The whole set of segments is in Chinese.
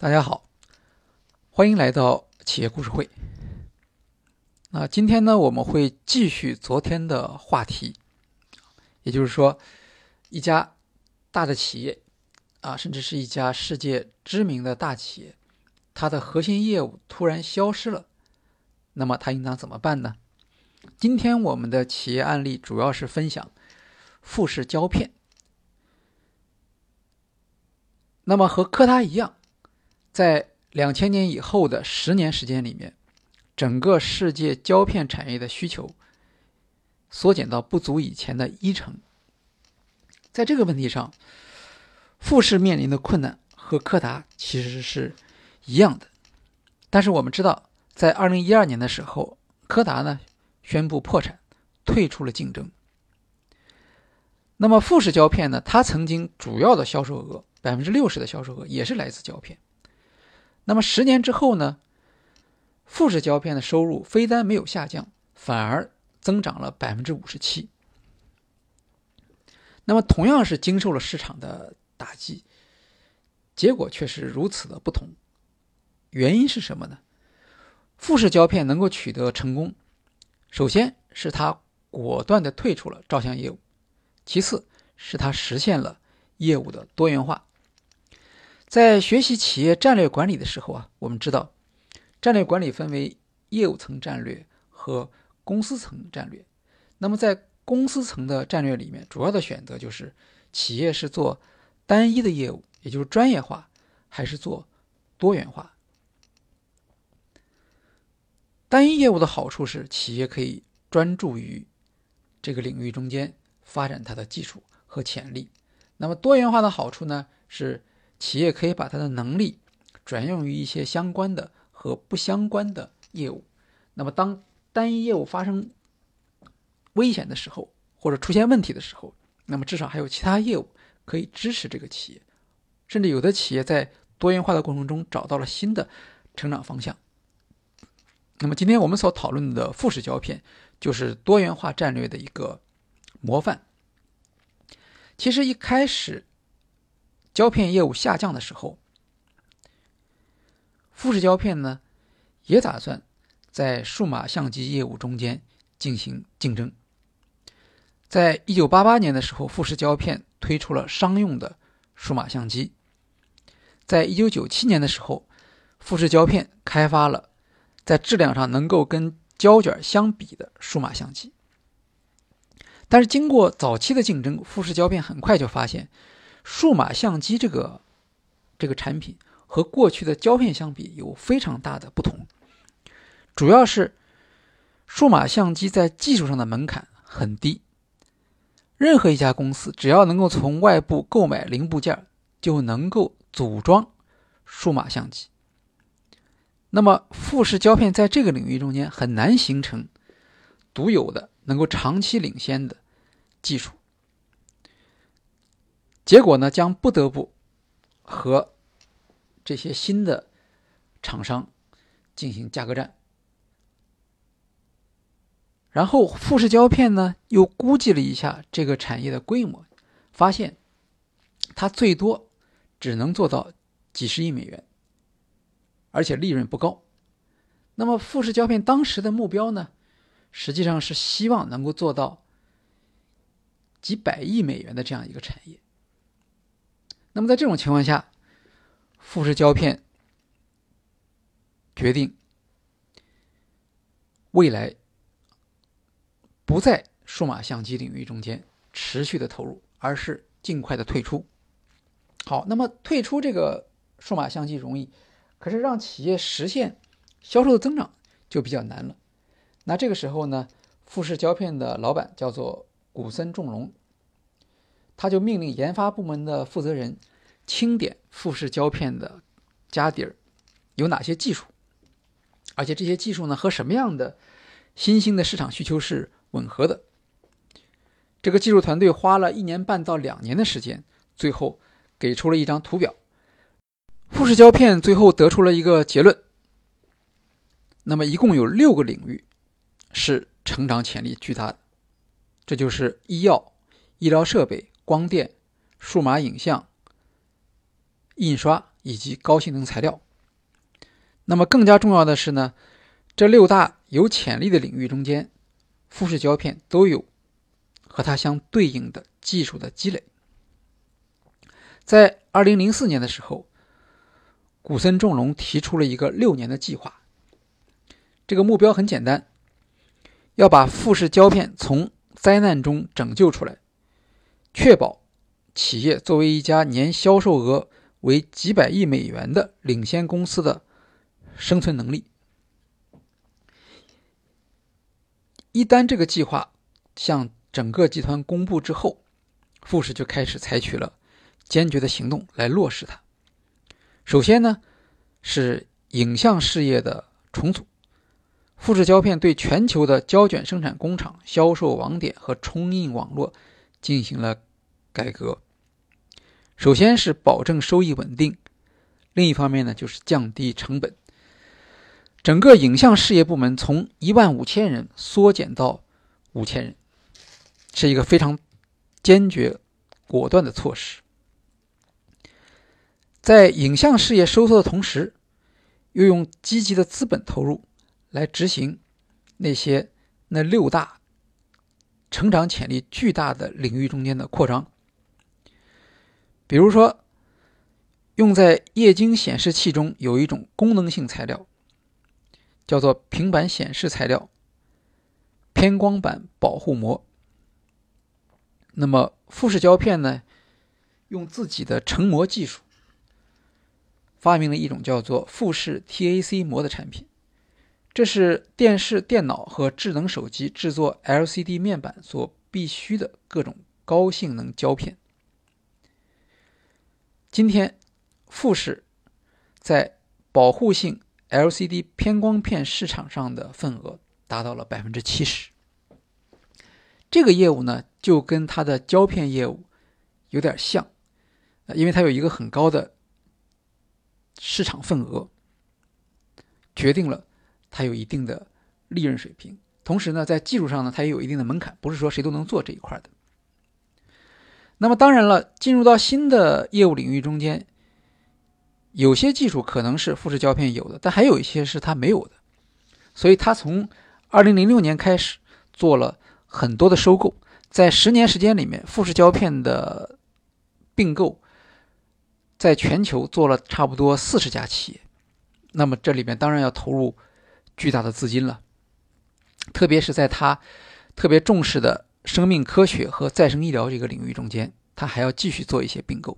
大家好，欢迎来到企业故事会。那今天呢，我们会继续昨天的话题，也就是说，一家大的企业啊，甚至是一家世界知名的大企业，它的核心业务突然消失了，那么它应当怎么办呢？今天我们的企业案例主要是分享富士胶片。那么和科达一样。在两千年以后的十年时间里面，整个世界胶片产业的需求缩减到不足以前的一成。在这个问题上，富士面临的困难和柯达其实是一样的。但是我们知道，在二零一二年的时候，柯达呢宣布破产，退出了竞争。那么富士胶片呢，它曾经主要的销售额百分之六十的销售额也是来自胶片。那么十年之后呢？富士胶片的收入非但没有下降，反而增长了百分之五十七。那么同样是经受了市场的打击，结果却是如此的不同。原因是什么呢？富士胶片能够取得成功，首先是他果断的退出了照相业务，其次是他实现了业务的多元化。在学习企业战略管理的时候啊，我们知道，战略管理分为业务层战略和公司层战略。那么在公司层的战略里面，主要的选择就是企业是做单一的业务，也就是专业化，还是做多元化。单一业务的好处是企业可以专注于这个领域中间发展它的技术和潜力。那么多元化的好处呢是。企业可以把它的能力转用于一些相关的和不相关的业务。那么，当单一业务发生危险的时候，或者出现问题的时候，那么至少还有其他业务可以支持这个企业。甚至有的企业在多元化的过程中找到了新的成长方向。那么，今天我们所讨论的富士胶片就是多元化战略的一个模范。其实一开始。胶片业务下降的时候，富士胶片呢也打算在数码相机业务中间进行竞争。在一九八八年的时候，富士胶片推出了商用的数码相机。在一九九七年的时候，富士胶片开发了在质量上能够跟胶卷相比的数码相机。但是经过早期的竞争，富士胶片很快就发现。数码相机这个这个产品和过去的胶片相比有非常大的不同，主要是数码相机在技术上的门槛很低，任何一家公司只要能够从外部购买零部件，就能够组装数码相机。那么富士胶片在这个领域中间很难形成独有的、能够长期领先的技术。结果呢，将不得不和这些新的厂商进行价格战。然后富士胶片呢，又估计了一下这个产业的规模，发现它最多只能做到几十亿美元，而且利润不高。那么富士胶片当时的目标呢，实际上是希望能够做到几百亿美元的这样一个产业。那么在这种情况下，富士胶片决定未来不在数码相机领域中间持续的投入，而是尽快的退出。好，那么退出这个数码相机容易，可是让企业实现销售的增长就比较难了。那这个时候呢，富士胶片的老板叫做古森重隆。他就命令研发部门的负责人清点富士胶片的家底儿有哪些技术，而且这些技术呢和什么样的新兴的市场需求是吻合的。这个技术团队花了一年半到两年的时间，最后给出了一张图表。富士胶片最后得出了一个结论：那么一共有六个领域是成长潜力巨大的，这就是医药、医疗设备。光电、数码影像、印刷以及高性能材料。那么更加重要的是呢，这六大有潜力的领域中间，富士胶片都有和它相对应的技术的积累。在二零零四年的时候，古森重隆提出了一个六年的计划。这个目标很简单，要把富士胶片从灾难中拯救出来，确保企业作为一家年销售额为几百亿美元的领先公司的。生存能力。一旦这个计划向整个集团公布之后，富士就开始采取了坚决的行动来落实它。首先呢，是影像事业的重组。富士胶片对全球的胶卷生产工厂、销售网点和冲印网络进行了改革。首先是保证收益稳定，另一方面呢，就是降低成本。整个影像事业部门从一万五千人缩减到五千人，是一个非常坚决、果断的措施。在影像事业收缩的同时，又用积极的资本投入来执行那些那六大成长潜力巨大的领域中间的扩张。比如说，用在液晶显示器中有一种功能性材料。叫做平板显示材料偏光板保护膜。那么富士胶片呢，用自己的成膜技术，发明了一种叫做富士 TAC 膜的产品。这是电视、电脑和智能手机制作 LCD 面板所必须的各种高性能胶片。今天，富士在保护性。LCD 偏光片市场上的份额达到了百分之七十。这个业务呢，就跟它的胶片业务有点像，因为它有一个很高的市场份额，决定了它有一定的利润水平。同时呢，在技术上呢，它也有一定的门槛，不是说谁都能做这一块的。那么当然了，进入到新的业务领域中间。有些技术可能是富士胶片有的，但还有一些是它没有的，所以它从二零零六年开始做了很多的收购，在十年时间里面，富士胶片的并购在全球做了差不多四十家企业，那么这里面当然要投入巨大的资金了，特别是在它特别重视的生命科学和再生医疗这个领域中间，它还要继续做一些并购。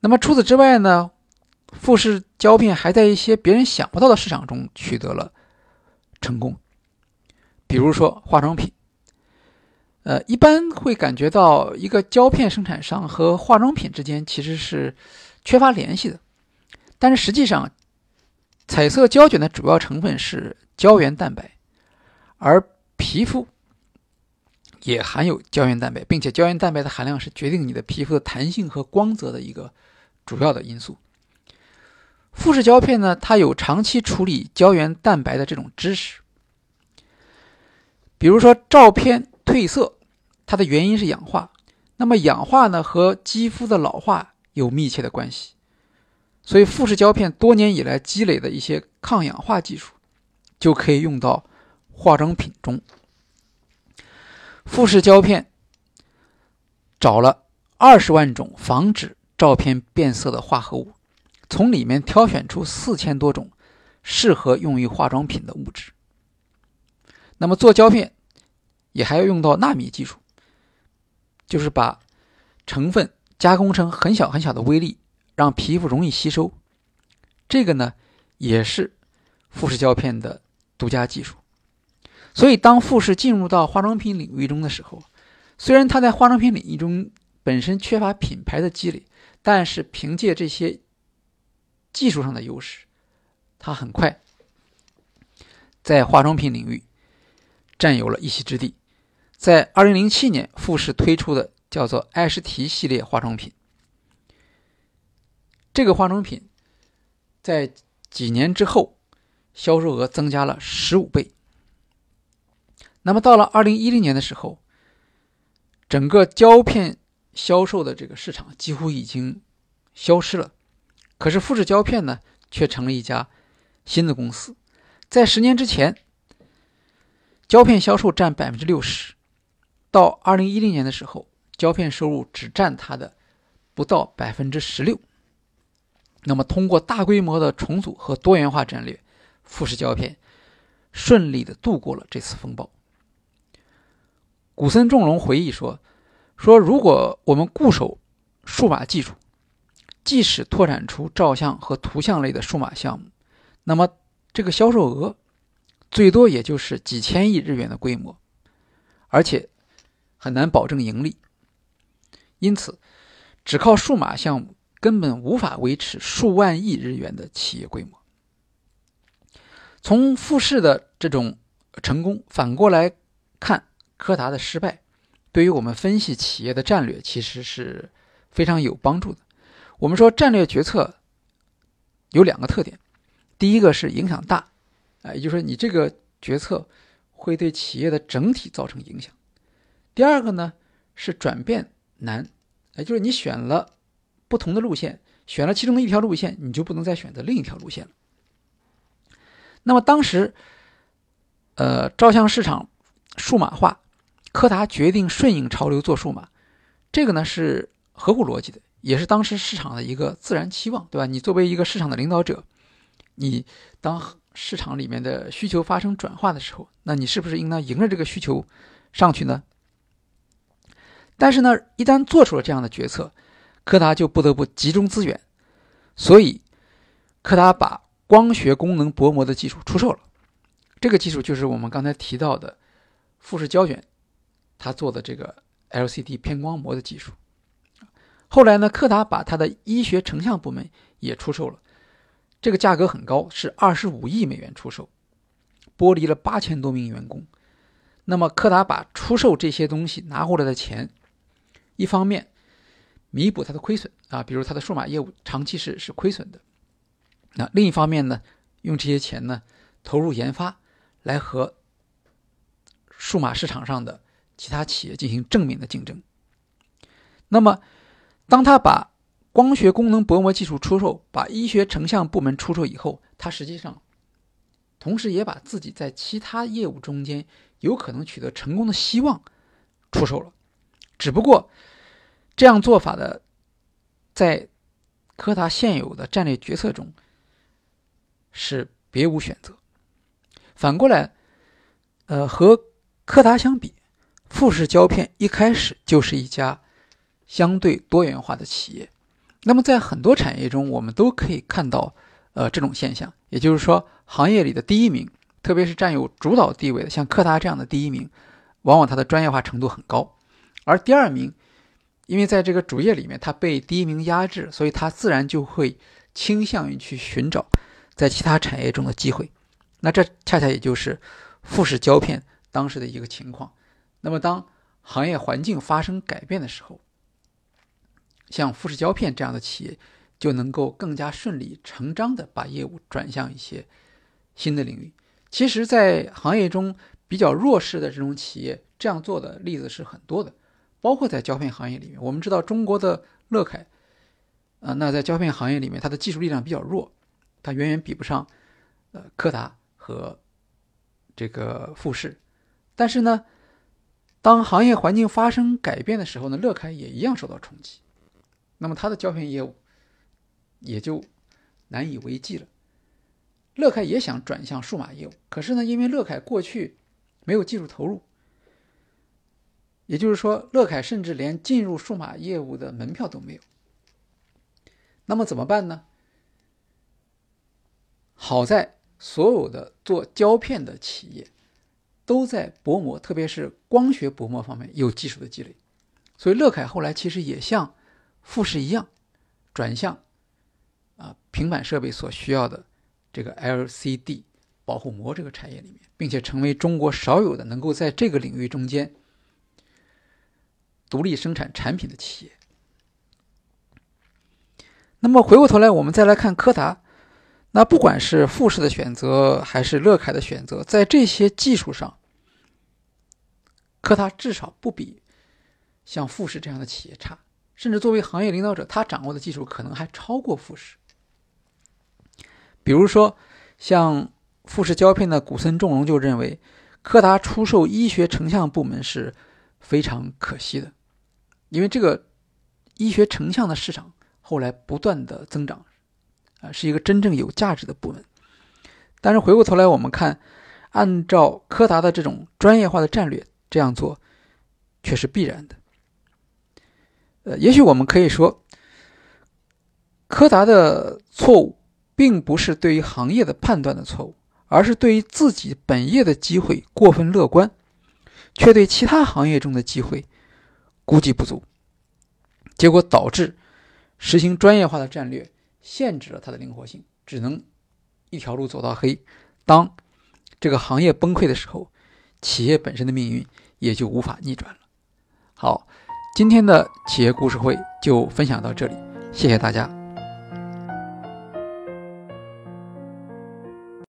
那么除此之外呢，富士胶片还在一些别人想不到的市场中取得了成功，比如说化妆品。呃，一般会感觉到一个胶片生产商和化妆品之间其实是缺乏联系的，但是实际上，彩色胶卷的主要成分是胶原蛋白，而皮肤也含有胶原蛋白，并且胶原蛋白的含量是决定你的皮肤的弹性和光泽的一个。主要的因素，富士胶片呢，它有长期处理胶原蛋白的这种知识。比如说，照片褪色，它的原因是氧化。那么，氧化呢和肌肤的老化有密切的关系。所以，富士胶片多年以来积累的一些抗氧化技术，就可以用到化妆品中。富士胶片找了二十万种防止。照片变色的化合物，从里面挑选出四千多种适合用于化妆品的物质。那么做胶片也还要用到纳米技术，就是把成分加工成很小很小的微粒，让皮肤容易吸收。这个呢也是富士胶片的独家技术。所以当富士进入到化妆品领域中的时候，虽然它在化妆品领域中本身缺乏品牌的积累。但是凭借这些技术上的优势，它很快在化妆品领域占有了一席之地。在二零零七年，富士推出的叫做“爱诗缇”系列化妆品，这个化妆品在几年之后销售额增加了十五倍。那么到了二零一零年的时候，整个胶片。销售的这个市场几乎已经消失了，可是富士胶片呢，却成了一家新的公司。在十年之前，胶片销售占百分之六十，到二零一零年的时候，胶片收入只占它的不到百分之十六。那么，通过大规模的重组和多元化战略，富士胶片顺利的度过了这次风暴。古森重隆回忆说：“说如果我们固守数码技术，即使拓展出照相和图像类的数码项目，那么这个销售额最多也就是几千亿日元的规模，而且很难保证盈利。因此，只靠数码项目。”根本无法维持数万亿日元的企业规模。从富士的这种成功反过来看，柯达的失败，对于我们分析企业的战略其实是非常有帮助的。我们说战略决策有两个特点，第一个是影响大，啊，也就是说你这个决策会对企业的整体造成影响；第二个呢是转变难，也就是你选了。不同的路线，选了其中的一条路线，你就不能再选择另一条路线了。那么当时，呃，照相市场数码化，柯达决定顺应潮流做数码，这个呢是合乎逻辑的，也是当时市场的一个自然期望，对吧？你作为一个市场的领导者，你当市场里面的需求发生转化的时候，那你是不是应当迎着这个需求上去呢？但是呢，一旦做出了这样的决策，柯达就不得不集中资源，所以柯达把光学功能薄膜的技术出售了。这个技术就是我们刚才提到的富士胶卷，他做的这个 LCD 偏光膜的技术。后来呢，柯达把它的医学成像部门也出售了，这个价格很高，是二十五亿美元出售，剥离了八千多名员工。那么柯达把出售这些东西拿回来的钱，一方面。弥补它的亏损啊，比如它的数码业务长期是是亏损的。那另一方面呢，用这些钱呢投入研发，来和数码市场上的其他企业进行正面的竞争。那么，当他把光学功能薄膜技术出售，把医学成像部门出售以后，他实际上同时也把自己在其他业务中间有可能取得成功的希望出售了，只不过。这样做法的，在柯达现有的战略决策中是别无选择。反过来，呃，和柯达相比，富士胶片一开始就是一家相对多元化的企业。那么，在很多产业中，我们都可以看到，呃，这种现象。也就是说，行业里的第一名，特别是占有主导地位的，像柯达这样的第一名，往往它的专业化程度很高，而第二名。因为在这个主业里面，他被第一名压制，所以他自然就会倾向于去寻找在其他产业中的机会。那这恰恰也就是富士胶片当时的一个情况。那么当行业环境发生改变的时候，像富士胶片这样的企业就能够更加顺理成章地把业务转向一些新的领域。其实，在行业中比较弱势的这种企业，这样做的例子是很多的。包括在胶片行业里面，我们知道中国的乐凯，啊，那在胶片行业里面，它的技术力量比较弱，它远远比不上，呃，柯达和这个富士。但是呢，当行业环境发生改变的时候呢，乐凯也一样受到冲击，那么它的胶片业务也就难以为继了。乐凯也想转向数码业务，可是呢，因为乐凯过去没有技术投入。也就是说，乐凯甚至连进入数码业务的门票都没有。那么怎么办呢？好在所有的做胶片的企业都在薄膜，特别是光学薄膜方面有技术的积累，所以乐凯后来其实也像富士一样，转向啊平板设备所需要的这个 LCD 保护膜这个产业里面，并且成为中国少有的能够在这个领域中间。独立生产产品的企业。那么回过头来，我们再来看柯达。那不管是富士的选择，还是乐凯的选择，在这些技术上，柯达至少不比像富士这样的企业差。甚至作为行业领导者，他掌握的技术可能还超过富士。比如说，像富士胶片的古森重隆就认为，柯达出售医学成像部门是非常可惜的，因为这个医学成像的市场后来不断的增长，啊，是一个真正有价值的部门。但是回过头来我们看，按照柯达的这种专业化的战略，这样做却是必然的。呃，也许我们可以说，柯达的错误并不是对于行业的判断的错误。而是对于自己本业的机会过分乐观，却对其他行业中的机会估计不足，结果导致实行专业化的战略限制了它的灵活性，只能一条路走到黑。当这个行业崩溃的时候，企业本身的命运也就无法逆转了。好，今天的企业故事会就分享到这里，谢谢大家。